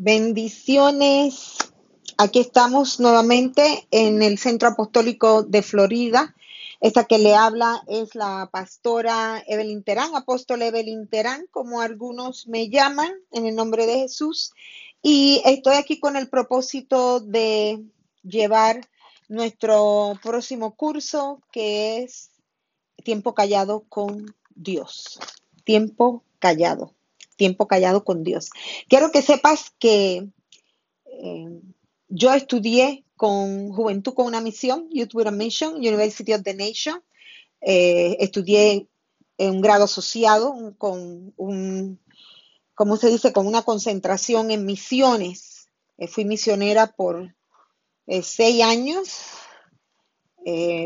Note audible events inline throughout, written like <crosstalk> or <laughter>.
Bendiciones. Aquí estamos nuevamente en el Centro Apostólico de Florida. Esta que le habla es la pastora Evelyn Terán, apóstol Evelyn Terán, como algunos me llaman, en el nombre de Jesús. Y estoy aquí con el propósito de llevar nuestro próximo curso, que es Tiempo Callado con Dios. Tiempo Callado tiempo callado con Dios. Quiero que sepas que eh, yo estudié con Juventud con una Misión, Youth with a Mission, University of the Nation. Eh, estudié un grado asociado con un, ¿cómo se dice? Con una concentración en misiones. Eh, fui misionera por seis años,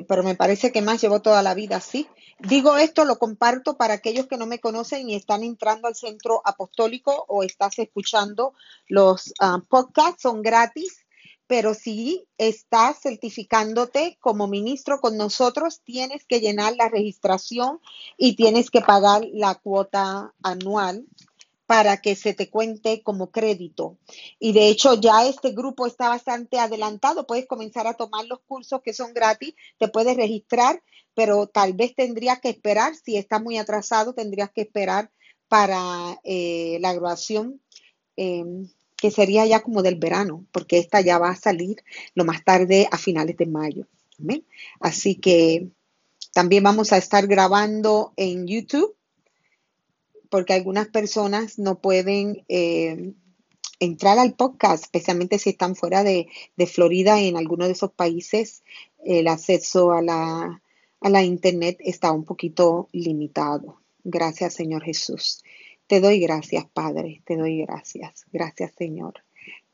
pero me parece que más llevo toda la vida así. Digo esto, lo comparto para aquellos que no me conocen y están entrando al centro apostólico o estás escuchando los ah, podcasts, son gratis, pero si estás certificándote como ministro con nosotros, tienes que llenar la registración y tienes que pagar la cuota anual para que se te cuente como crédito. Y de hecho ya este grupo está bastante adelantado, puedes comenzar a tomar los cursos que son gratis, te puedes registrar pero tal vez tendrías que esperar, si está muy atrasado, tendrías que esperar para eh, la graduación, em, que sería ya como del verano, porque esta ya va a salir lo más tarde a finales de mayo. Así que también vamos a estar grabando en YouTube, porque algunas personas no pueden em, entrar al podcast, especialmente si están fuera de, de Florida, en alguno de esos países, el acceso a la a la internet está un poquito limitado. Gracias, Señor Jesús. Te doy gracias, Padre. Te doy gracias. Gracias, Señor.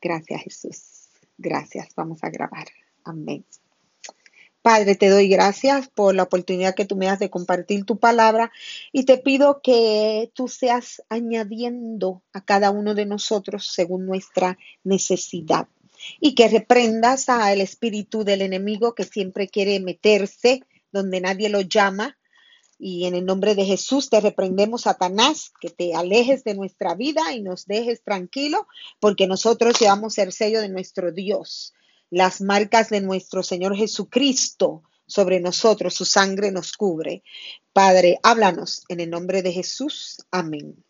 Gracias, Jesús. Gracias. Vamos a grabar. Amén. Padre, te doy gracias por la oportunidad que tú me das de compartir tu palabra y te pido que tú seas añadiendo a cada uno de nosotros según nuestra necesidad y que reprendas al espíritu del enemigo que siempre quiere meterse donde nadie lo llama. Y en el nombre de Jesús te reprendemos, Satanás, que te alejes de nuestra vida y nos dejes tranquilo, porque nosotros llevamos el sello de nuestro Dios, las marcas de nuestro Señor Jesucristo sobre nosotros, su sangre nos cubre. Padre, háblanos en el nombre de Jesús. Amén.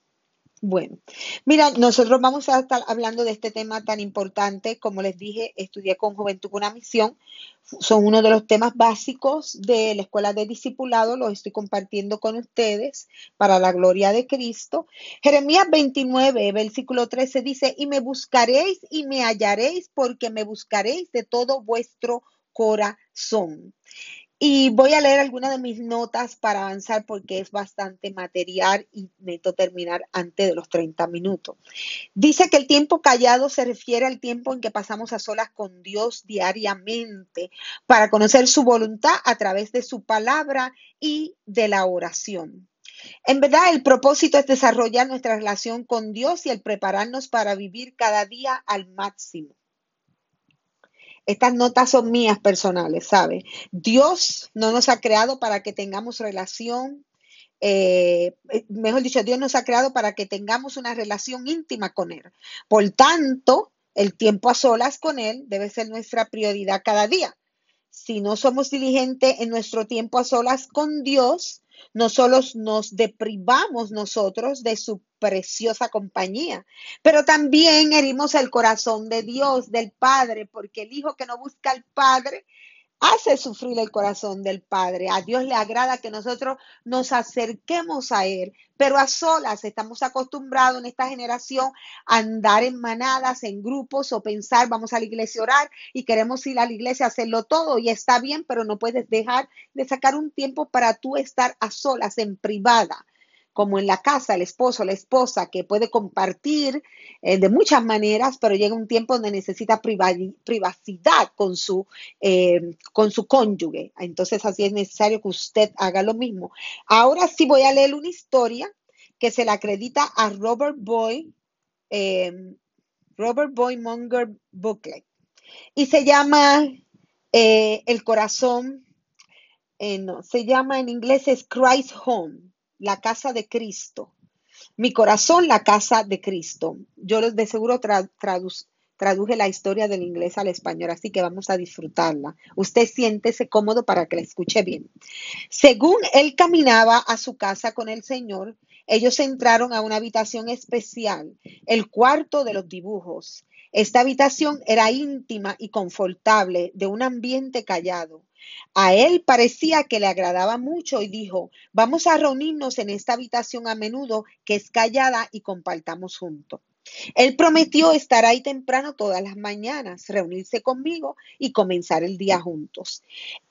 Bueno, mira, nosotros vamos a estar hablando de este tema tan importante. Como les dije, estudié con Juventud con una misión. Son uno de los temas básicos de la escuela de discipulado. Los estoy compartiendo con ustedes para la gloria de Cristo. Jeremías 29, versículo 13 dice, y me buscaréis y me hallaréis porque me buscaréis de todo vuestro corazón. Y voy a leer algunas de mis notas para avanzar porque es bastante material y necesito terminar antes de los 30 minutos. Dice que el tiempo callado se refiere al tiempo en que pasamos a solas con Dios diariamente para conocer su voluntad a través de su palabra y de la oración. En verdad, el propósito es desarrollar nuestra relación con Dios y el prepararnos para vivir cada día al máximo. Estas notas son mías personales, ¿sabe? Dios no nos ha creado para que tengamos relación, eh, mejor dicho, Dios nos ha creado para que tengamos una relación íntima con Él. Por tanto, el tiempo a solas con Él debe ser nuestra prioridad cada día. Si no somos diligentes en nuestro tiempo a solas con Dios, no solo nos deprivamos nosotros de su preciosa compañía, pero también herimos el corazón de Dios, del Padre, porque el Hijo que no busca al Padre hace sufrir el corazón del Padre. A Dios le agrada que nosotros nos acerquemos a Él, pero a solas estamos acostumbrados en esta generación a andar en manadas, en grupos o pensar, vamos a la iglesia a orar y queremos ir a la iglesia a hacerlo todo y está bien, pero no puedes dejar de sacar un tiempo para tú estar a solas, en privada como en la casa, el esposo, la esposa, que puede compartir eh, de muchas maneras, pero llega un tiempo donde necesita privacidad con su, eh, con su cónyuge. Entonces así es necesario que usted haga lo mismo. Ahora sí voy a leer una historia que se la acredita a Robert Boy, eh, Robert Boy Monger Booklet. Y se llama El corazón, no, se llama en inglés es Christ Home la casa de Cristo. Mi corazón, la casa de Cristo. Yo de seguro traduje la historia del inglés al español, así que vamos a disfrutarla. Usted siéntese cómodo para que la escuche bien. Según él caminaba a su casa con el Señor, ellos entraron a una habitación especial, el cuarto de los dibujos. Esta habitación era íntima y confortable, de un ambiente callado. A él parecía que le agradaba mucho y dijo, vamos a reunirnos en esta habitación a menudo que es callada y compartamos juntos. Él prometió estar ahí temprano todas las mañanas, reunirse conmigo y comenzar el día juntos.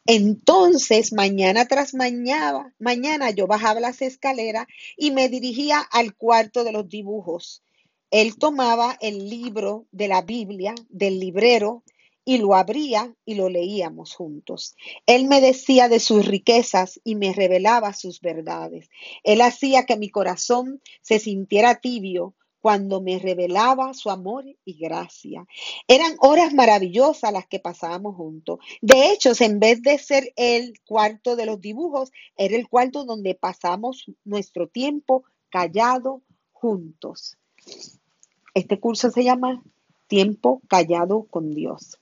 Entonces, mañana tras mañana, mañana yo bajaba las escaleras y me dirigía al cuarto de los dibujos. Él tomaba el libro de la Biblia del librero y lo abría y lo leíamos juntos. Él me decía de sus riquezas y me revelaba sus verdades. Él hacía que mi corazón se sintiera tibio cuando me revelaba su amor y gracia. Eran horas maravillosas las que pasábamos juntos. De hecho, en vez de ser el cuarto de los dibujos, era el cuarto donde pasamos nuestro tiempo callado juntos. Este curso se llama Tiempo callado con Dios.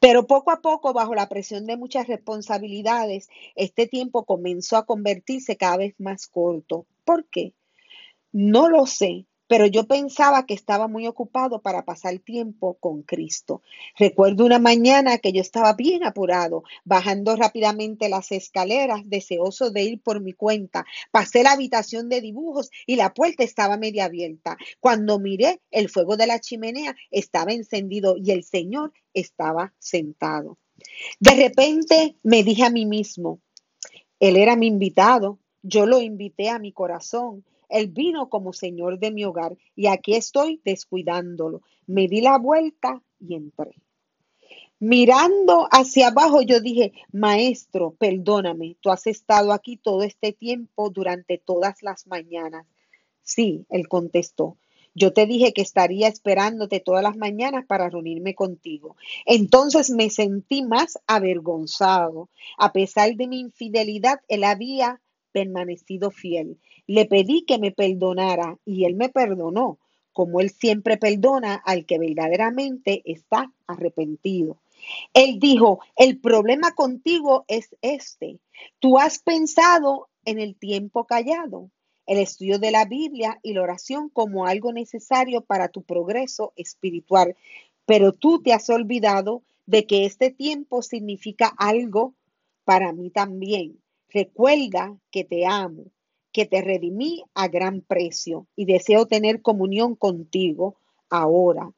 Pero poco a poco, bajo la presión de muchas responsabilidades, este tiempo comenzó a convertirse cada vez más corto. ¿Por qué? No lo sé, pero yo pensaba que estaba muy ocupado para pasar tiempo con Cristo. Recuerdo una mañana que yo estaba bien apurado, bajando rápidamente las escaleras, deseoso de ir por mi cuenta. Pasé la habitación de dibujos y la puerta estaba media abierta. Cuando miré, el fuego de la chimenea estaba encendido y el Señor estaba sentado. De repente me dije a mí mismo, Él era mi invitado, yo lo invité a mi corazón él vino como Señor de mi hogar y aquí estoy descuidándolo. Me di la vuelta y entré. Mirando hacia abajo, yo dije, Maestro, perdóname, tú has estado aquí todo este tiempo durante todas las mañanas. Sí, él contestó. Yo te dije que estaría esperándote todas las mañanas para reunirme contigo. Entonces me sentí más avergonzado. A pesar de mi infidelidad, él había permanecido fiel. Le pedí que me perdonara y él me perdonó, como él siempre perdona al que verdaderamente está arrepentido. Él dijo, el problema contigo es este. Tú has pensado en el tiempo callado, el estudio de la Biblia y la oración como algo necesario para tu progreso espiritual, pero tú te has olvidado de que este tiempo significa algo para mí también. Recuerda que te amo, que te redimí a gran precio y deseo tener comunión contigo ahora.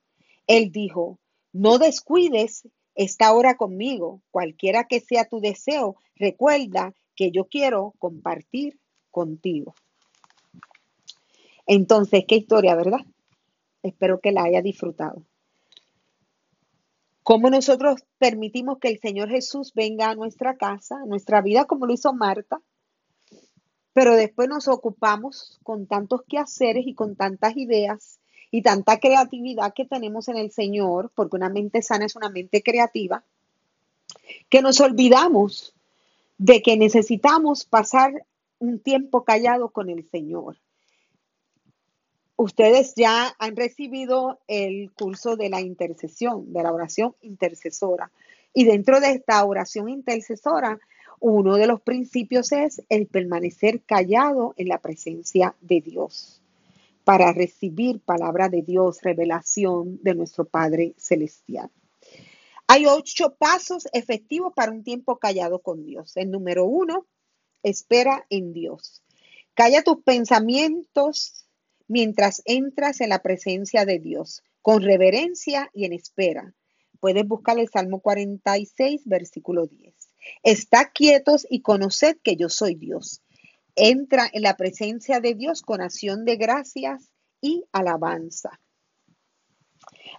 Él dijo, no descuides esta hora conmigo, cualquiera que sea tu deseo, recuerda que yo quiero compartir contigo. Entonces, qué historia, ¿verdad? Espero que la haya disfrutado. Cómo nosotros permitimos que el Señor Jesús venga a nuestra casa, a nuestra vida, como lo hizo Marta, pero después nos ocupamos con tantos quehaceres y con tantas ideas y tanta creatividad que tenemos en el Señor, porque una mente sana es una mente creativa, que nos olvidamos de que necesitamos pasar un tiempo callado con el Señor. Ustedes ya han recibido el curso de la intercesión, de la oración intercesora. Y dentro de esta oración intercesora, uno de los principios es el permanecer callado en la presencia de Dios para recibir palabra de Dios, revelación de nuestro Padre Celestial. Hay ocho pasos efectivos para un tiempo callado con Dios. El número uno, espera en Dios. Calla tus pensamientos mientras entras en la presencia de Dios, con reverencia y en espera. Puedes buscar el Salmo 46, versículo 10. Está quietos y conoced que yo soy Dios. Entra en la presencia de Dios con acción de gracias y alabanza.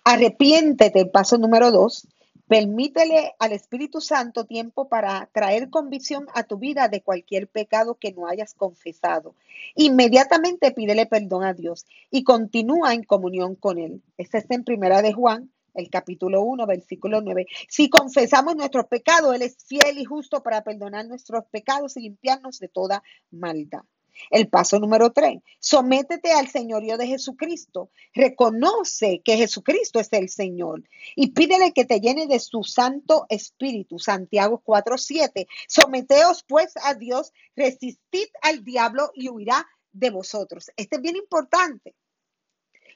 Arrepiéntete, paso número dos, Permítele al Espíritu Santo tiempo para traer convicción a tu vida de cualquier pecado que no hayas confesado. Inmediatamente pídele perdón a Dios y continúa en comunión con Él. Este está en Primera de Juan, el capítulo 1, versículo 9. Si confesamos nuestros pecados, Él es fiel y justo para perdonar nuestros pecados y limpiarnos de toda maldad. El paso número tres, sométete al señorío de Jesucristo. Reconoce que Jesucristo es el Señor y pídele que te llene de su Santo Espíritu. Santiago 4:7. Someteos pues a Dios, resistid al diablo y huirá de vosotros. Este es bien importante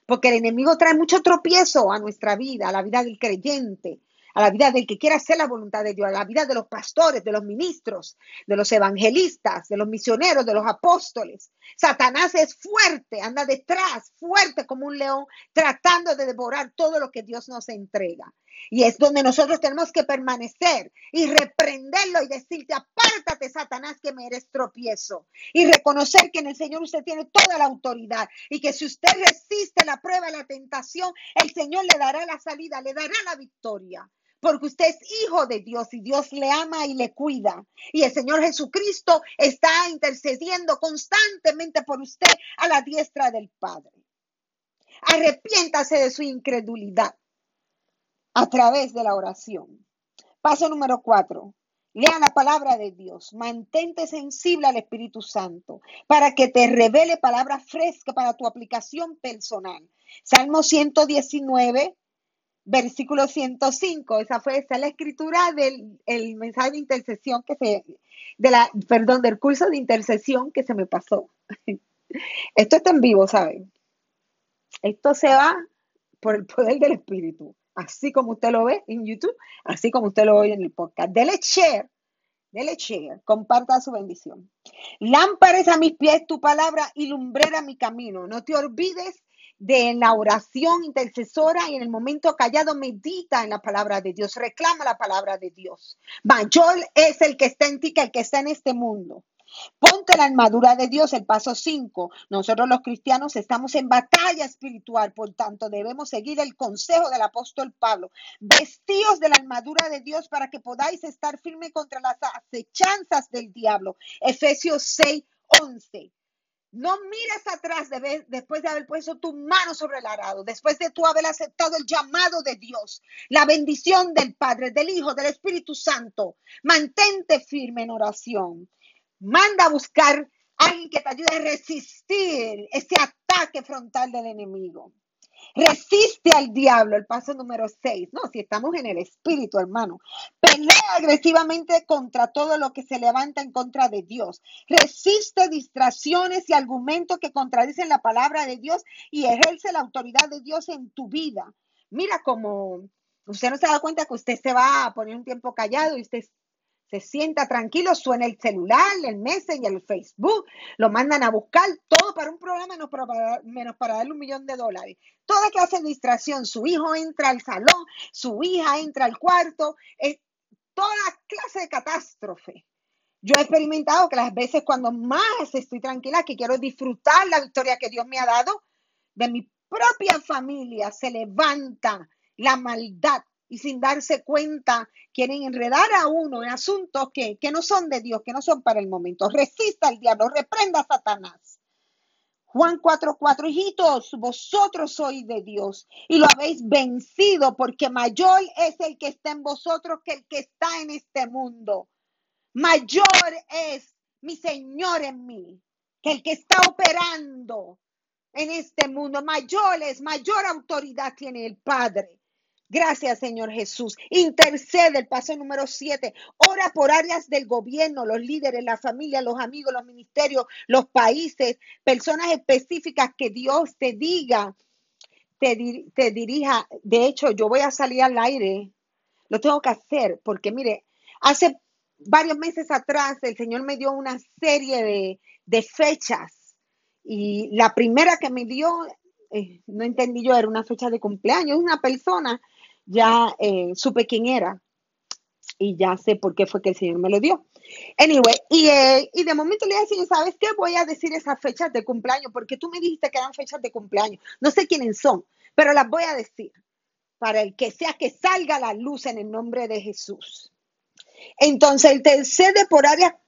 porque el enemigo trae mucho tropiezo a nuestra vida, a la vida del creyente a la vida del que quiera hacer la voluntad de Dios, a la vida de los pastores, de los ministros, de los evangelistas, de los misioneros, de los apóstoles. Satanás es fuerte, anda detrás, fuerte como un león, tratando de devorar todo lo que Dios nos entrega. Y es donde nosotros tenemos que permanecer y reprenderlo y decirte, apártate, Satanás, que me eres tropiezo. Y reconocer que en el Señor usted tiene toda la autoridad y que si usted resiste la prueba, la tentación, el Señor le dará la salida, le dará la victoria porque usted es hijo de Dios y Dios le ama y le cuida. Y el Señor Jesucristo está intercediendo constantemente por usted a la diestra del Padre. Arrepiéntase de su incredulidad a través de la oración. Paso número cuatro. Lea la palabra de Dios. Mantente sensible al Espíritu Santo para que te revele palabra fresca para tu aplicación personal. Salmo 119, versículo 105. Esa fue esa la escritura del el mensaje de intercesión que se, de la, perdón, del curso de intercesión que se me pasó. <laughs> Esto está en vivo, ¿saben? Esto se va por el poder del Espíritu, así como usted lo ve en YouTube, así como usted lo oye en el podcast. Dele share, dele share, comparta su bendición. Lámparas a mis pies tu palabra y lumbrera mi camino. No te olvides de la oración intercesora y en el momento callado medita en la palabra de Dios, reclama la palabra de Dios. Mayor es el que está en ti que el que está en este mundo. Ponte la armadura de Dios, el paso 5. Nosotros los cristianos estamos en batalla espiritual, por tanto debemos seguir el consejo del apóstol Pablo. Vestíos de la armadura de Dios para que podáis estar firme contra las acechanzas del diablo. Efesios 6, 11. No mires atrás después de haber puesto tu mano sobre el arado, después de tú haber aceptado el llamado de Dios, la bendición del Padre, del Hijo, del Espíritu Santo. Mantente firme en oración. Manda a buscar a alguien que te ayude a resistir ese ataque frontal del enemigo. Resiste al diablo, el paso número 6. No, si estamos en el espíritu, hermano. Pelea agresivamente contra todo lo que se levanta en contra de Dios. Resiste distracciones y argumentos que contradicen la palabra de Dios y ejerce la autoridad de Dios en tu vida. Mira cómo usted no se da cuenta que usted se va a poner un tiempo callado y usted se sienta tranquilo, suena el celular, el Messenger, el Facebook, lo mandan a buscar, todo para un programa menos para, menos para darle un millón de dólares. Toda clase de distracción, su hijo entra al salón, su hija entra al cuarto, toda clase de catástrofe. Yo he experimentado que las veces cuando más estoy tranquila, que quiero disfrutar la victoria que Dios me ha dado, de mi propia familia se levanta la maldad y sin darse cuenta quieren enredar a uno en asuntos que, no son de Dios, que no son para el momento. Resista al diablo, reprenda a Satanás. Juan 4:4, hijitos, vosotros sois de Dios y lo habéis vencido porque mayor es el que está en vosotros que el que está en este mundo. Mayor es mi Señor en mí que el que está operando en este mundo. Mayor es, mayor autoridad tiene el Padre. Gracias, Señor Jesús. Intercede, el paso número siete. Ora por áreas del gobierno, los líderes, la familia, los amigos, los ministerios, los países, personas específicas que Dios te diga, te, te dirija. De hecho, yo voy a salir al aire. Lo tengo que hacer porque, mire, hace varios meses atrás el Señor me dio una serie de, de fechas y la primera que me dio, eh, no entendí yo, era una fecha de cumpleaños, una persona ya eh, supe quién era y ya sé por qué fue que el Señor me lo dio. Anyway, y, eh, y de momento le dije, ¿sabes qué? Voy a decir esas fechas de cumpleaños, porque tú me dijiste que eran fechas de cumpleaños. No sé quiénes son, pero las voy a decir para el que sea que salga la luz en el nombre de Jesús. Entonces, el tercer de por área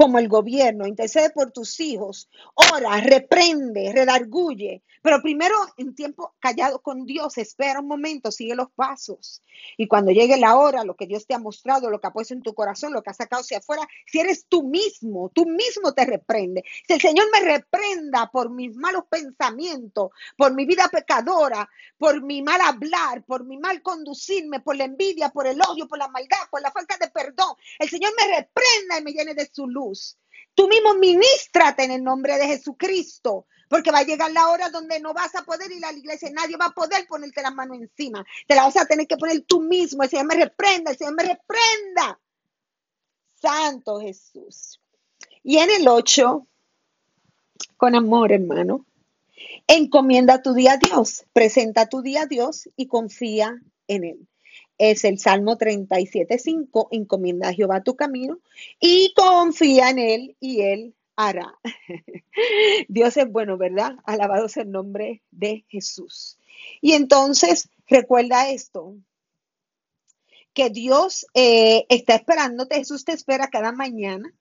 como el gobierno, intercede por tus hijos, ora, reprende, redarguye, pero primero en tiempo callado con Dios, espera un momento, sigue los pasos. Y cuando llegue la hora, lo que Dios te ha mostrado, lo que ha puesto en tu corazón, lo que ha sacado hacia afuera, si eres tú mismo, tú mismo te reprende. Si el Señor me reprenda por mis malos pensamientos, por mi vida pecadora, por mi mal hablar, por mi mal conducirme, por la envidia, por el odio, por la maldad, por la falta de perdón, el Señor me reprenda y me llene de su luz. Tú mismo ministrate en el nombre de Jesucristo, porque va a llegar la hora donde no vas a poder ir a la iglesia, nadie va a poder ponerte la mano encima, te la vas a tener que poner tú mismo, el Señor me reprenda, el Señor me reprenda. Santo Jesús. Y en el 8, con amor, hermano, encomienda tu día a Dios, presenta tu día a Dios y confía en Él es el Salmo 37.5, encomienda a Jehová tu camino y confía en Él y Él hará. <laughs> Dios es bueno, ¿verdad? Alabado sea el nombre de Jesús. Y entonces, recuerda esto, que Dios eh, está esperándote, Jesús te espera cada mañana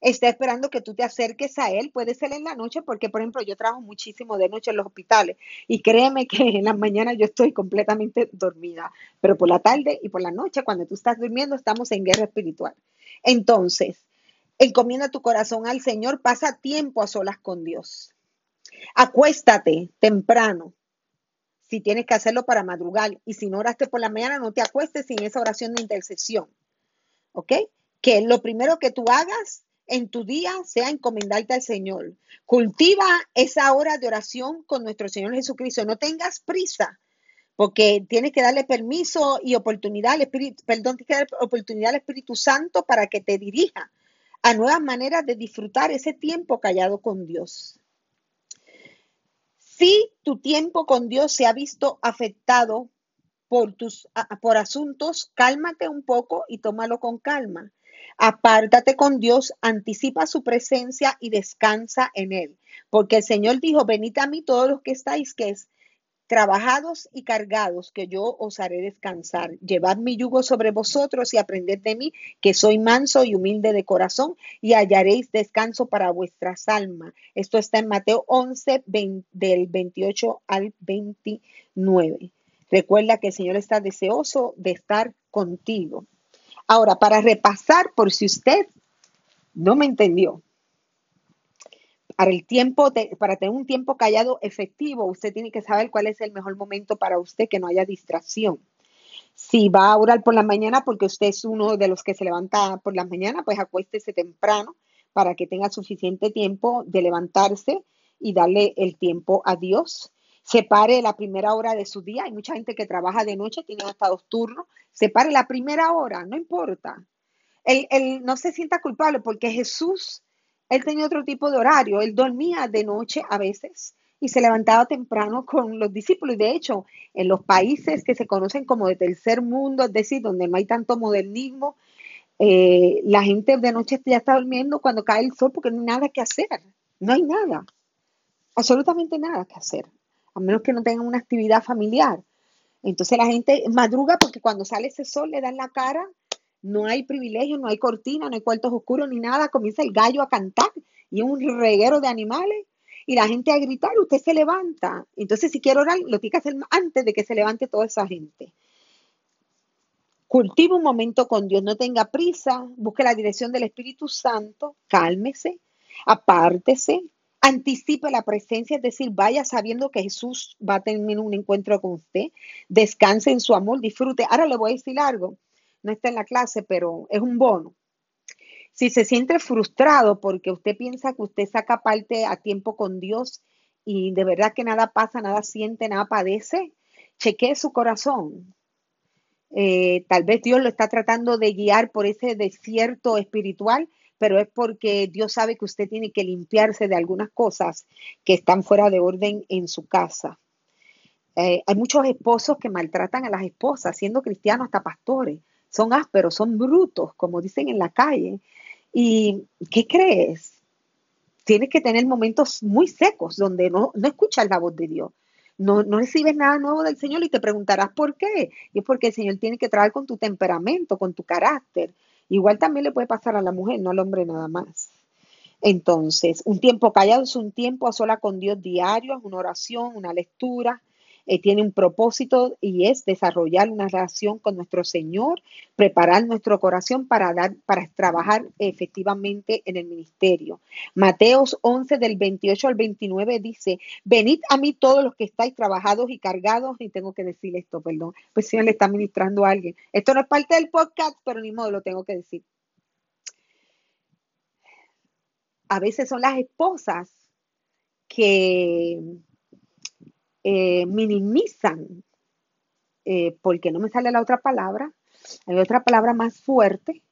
está esperando que tú te acerques a él. Puede ser en la noche, porque por ejemplo yo trabajo muchísimo de noche en los hospitales y créeme que en la mañana yo estoy completamente dormida, pero por la tarde y por la noche, cuando tú estás durmiendo, estamos en guerra espiritual. Entonces, encomienda tu corazón al Señor, pasa tiempo a solas con Dios. Acuéstate temprano. Si tienes que hacerlo para madrugar y si no oraste por la mañana, no te acuestes sin esa oración de intercesión. ¿Ok? Que lo primero que tú hagas en tu día sea encomendarte al Señor. Cultiva esa hora de oración con nuestro Señor Jesucristo. No tengas prisa, porque tienes que darle permiso y oportunidad al Espíritu, perdón, tienes que darle oportunidad al Espíritu Santo para que te dirija a nuevas maneras de disfrutar ese tiempo callado con Dios. Si tu tiempo con Dios se ha visto afectado por tus por asuntos, cálmate un poco y tómalo con calma. Apártate con Dios, anticipa su presencia y descansa en Él. Porque el Señor dijo, venid a mí todos los que estáis, que es trabajados y cargados, que yo os haré descansar. Llevad mi yugo sobre vosotros y aprended de mí, que soy manso y humilde de corazón, y hallaréis descanso para vuestras almas. Esto está en Mateo 11, del 28 al 29. Recuerda que el Señor está deseoso de estar contigo. Ahora, para repasar, por si usted no me entendió, para el tiempo, para tener un tiempo callado efectivo, usted tiene que saber cuál es el mejor momento para usted, que no haya distracción. Si va a orar por la mañana, porque usted es uno de los que se levanta por la mañana, pues acuéstese temprano para que tenga suficiente tiempo de levantarse y darle el tiempo a Dios separe la primera hora de su día. Hay mucha gente que trabaja de noche, tiene hasta dos turnos. Separe la primera hora, no importa. Él, no se sienta culpable porque Jesús, él tenía otro tipo de horario. Él dormía de noche a veces y se levantaba temprano con los discípulos. De hecho, en los países que se conocen como de tercer mundo, es decir, donde no hay tanto modernismo, eh, la gente de noche ya está durmiendo cuando cae el sol porque no hay nada que hacer. No hay nada, absolutamente nada que hacer a menos que no tengan una actividad familiar. Entonces la gente madruga porque cuando sale ese sol le dan la cara, no hay privilegio, no hay cortina, no hay cuartos oscuros ni nada, comienza el gallo a cantar y un reguero de animales y la gente a gritar, usted se levanta. Entonces si quiere orar, lo tiene que hacer antes de que se levante toda esa gente. Cultiva un momento con Dios, no tenga prisa, busque la dirección del Espíritu Santo, cálmese, apártese, anticipe la presencia, es decir, vaya sabiendo que Jesús va a tener un encuentro con usted, descanse en su amor, disfrute. Ahora le voy a decir algo, no está en la clase, pero es un bono. Si se siente frustrado porque usted piensa que usted saca parte a tiempo con Dios y de verdad que nada pasa, nada siente, nada padece, chequee su corazón. Eh, tal vez Dios lo está tratando de guiar por ese desierto espiritual pero es porque Dios sabe que usted tiene que limpiarse de algunas cosas que están fuera de orden en su casa. Eh, hay muchos esposos que maltratan a las esposas, siendo cristianos hasta pastores. Son ásperos, son brutos, como dicen en la calle. ¿Y qué crees? Tienes que tener momentos muy secos donde no, no escuchas la voz de Dios. No, no, recibes nada nuevo del Señor y te preguntarás por qué. Y es porque el Señor tiene que trabajar con tu temperamento, con tu carácter. Igual también le puede pasar a la mujer, no al hombre nada más. Entonces, un tiempo callado es un tiempo a sola con Dios diario, es una oración, una lectura, eh, tiene un propósito y es desarrollar una relación con nuestro Señor, preparar nuestro corazón para dar, para trabajar efectivamente en el ministerio. Mateos 11 del 28 al 29 dice, venid a mí todos los que estáis trabajados y cargados, y tengo que decir esto, perdón, pues si le está ministrando a alguien. Esto no es parte del podcast, pero ni modo lo tengo que decir. A veces son las esposas que eh, minimizan, eh, porque no me sale la otra palabra, hay otra palabra más fuerte,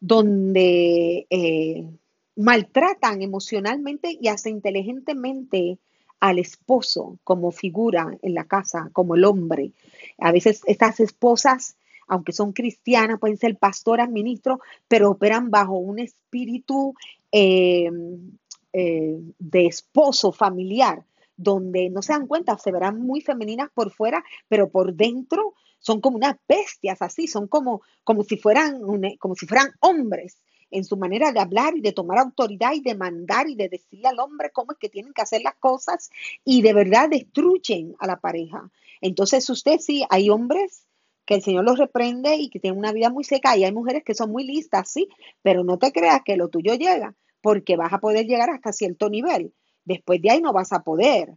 donde eh, maltratan emocionalmente y hasta inteligentemente al esposo como figura en la casa, como el hombre. A veces estas esposas, aunque son cristianas, pueden ser pastoras, ministros, pero operan bajo un espíritu de esposo familiar donde no se dan cuenta, se verán muy femeninas por fuera, pero por dentro son como unas bestias así, son como, como, si, fueran, como si fueran hombres en su manera de hablar y de tomar autoridad y de mandar y de decirle al hombre cómo es que tienen que hacer las cosas y de verdad destruyen a la pareja. Entonces usted sí, hay hombres que el Señor los reprende y que tienen una vida muy seca y hay mujeres que son muy listas, sí, pero no te creas que lo tuyo llega porque vas a poder llegar hasta cierto nivel. Después de ahí no vas a poder,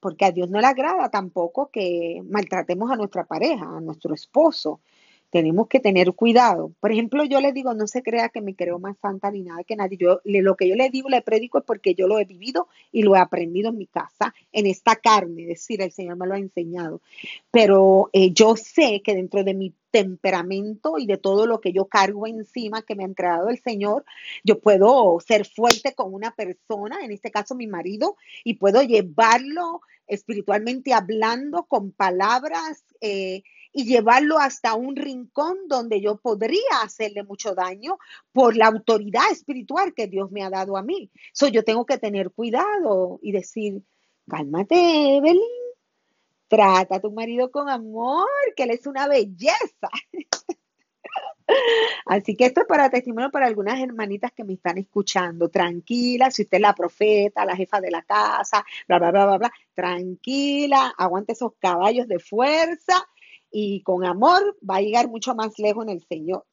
porque a Dios no le agrada tampoco que maltratemos a nuestra pareja, a nuestro esposo. Tenemos que tener cuidado. Por ejemplo, yo le digo, no se crea que me creo más santa ni nada que nadie. Yo lo que yo le digo, le predico es porque yo lo he vivido y lo he aprendido en mi casa, en esta carne, es decir, el Señor me lo ha enseñado. Pero eh, yo sé que dentro de mi temperamento y de todo lo que yo cargo encima que me ha entregado el Señor, yo puedo ser fuerte con una persona, en este caso mi marido, y puedo llevarlo espiritualmente hablando con palabras eh, y llevarlo hasta un rincón donde yo podría hacerle mucho daño por la autoridad espiritual que Dios me ha dado a mí. So, yo tengo que tener cuidado y decir, cálmate, Evelyn, Trata a tu marido con amor, que él es una belleza. <laughs> Así que esto es para testimonio para algunas hermanitas que me están escuchando. Tranquila, si usted es la profeta, la jefa de la casa, bla, bla, bla, bla, bla. Tranquila, aguante esos caballos de fuerza y con amor va a llegar mucho más lejos en el Señor.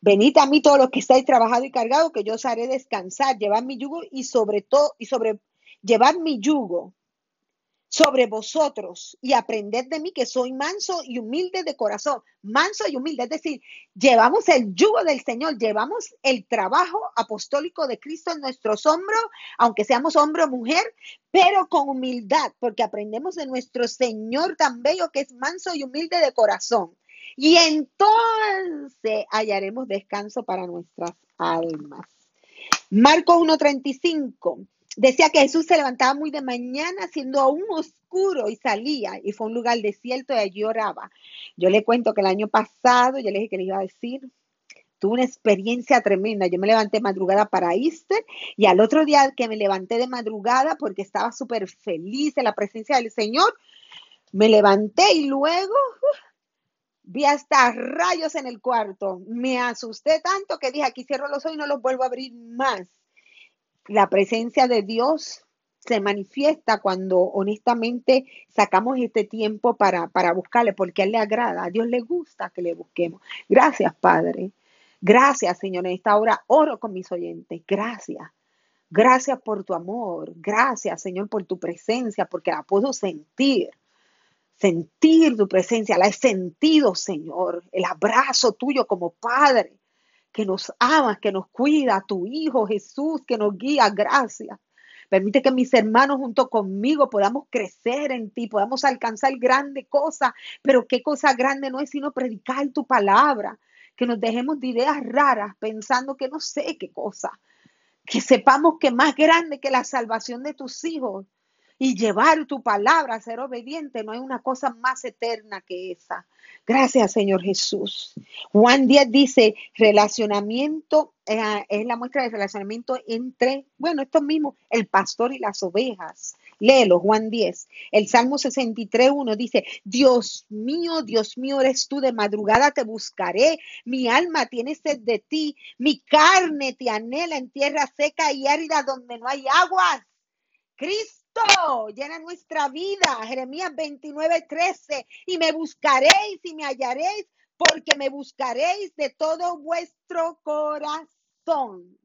Venid a mí todos los que estáis trabajados y cargados, que yo os haré descansar, llevar mi yugo y sobre todo, y sobre, llevar mi yugo sobre vosotros y aprended de mí que soy manso y humilde de corazón, manso y humilde, es decir, llevamos el yugo del Señor, llevamos el trabajo apostólico de Cristo en nuestros hombros, aunque seamos hombre o mujer, pero con humildad, porque aprendemos de nuestro Señor tan bello que es manso y humilde de corazón. Y entonces hallaremos descanso para nuestras almas. Marco 1.35 decía que Jesús se levantaba muy de mañana, siendo aún oscuro, y salía, y fue un lugar desierto y allí oraba. Yo le cuento que el año pasado, yo le dije que le iba a decir, tuve una experiencia tremenda. Yo me levanté madrugada para Easter y al otro día que me levanté de madrugada porque estaba súper feliz en la presencia del Señor, me levanté y luego uh, vi hasta rayos en el cuarto. Me asusté tanto que dije, aquí cierro los ojos y no los vuelvo a abrir más la presencia de Dios se manifiesta cuando honestamente sacamos este tiempo para, para buscarle, porque a Él le agrada, a Dios le gusta que le busquemos. Gracias, Padre. Gracias, Señor. En esta hora oro con mis oyentes. Gracias. Gracias por tu amor. Gracias, Señor, por tu presencia, porque la puedo sentir. Sentir tu presencia. La he sentido, Señor. El abrazo tuyo como Padre que nos ama, que nos cuida, tu Hijo Jesús, que nos guía. Gracias. Permite que mis hermanos junto conmigo podamos crecer en ti, podamos alcanzar grandes cosas, pero qué cosa grande no es sino predicar tu palabra, que nos dejemos de ideas raras pensando que no sé qué cosa, que sepamos que más grande que la salvación de tus hijos y llevar tu palabra, ser obediente, no hay una cosa más eterna que esa. Gracias, Señor Jesús. Juan Díaz dice, relacionamiento, eh, es la muestra de relacionamiento entre, bueno, esto mismo, el pastor y las ovejas. Léelo, Juan 10. El Salmo 63, 1 dice, Dios mío, Dios mío, eres tú, de madrugada te buscaré, mi alma tiene sed de ti, mi carne te anhela en tierra seca y árida donde no hay aguas. Llena nuestra vida. Jeremías 29, 13. Y me buscaréis y me hallaréis porque me buscaréis de todo vuestro corazón.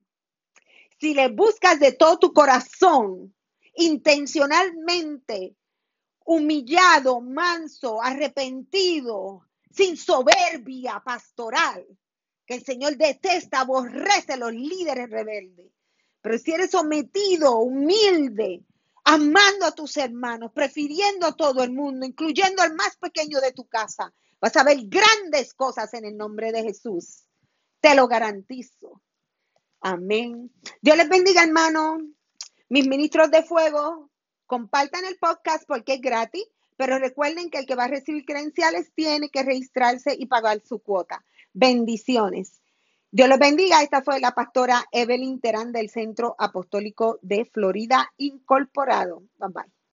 Si le buscas de todo tu corazón, intencionalmente, humillado, manso, arrepentido, sin soberbia pastoral, que el Señor detesta, aborrece a los líderes rebeldes. Pero si eres sometido, humilde, amando a tus hermanos, prefiriendo a todo el mundo, incluyendo al más pequeño de tu casa, vas a ver grandes cosas en el nombre de Jesús. Te lo garantizo. Amén. Dios les bendiga, hermano. Mis ministros de fuego, compartan el podcast porque es gratis, pero recuerden que el que va a recibir credenciales tiene que registrarse y pagar su cuota. Bendiciones. Dios los bendiga. Esta fue la pastora Evelyn Terán del Centro Apostólico de Florida Incorporado. Bye bye.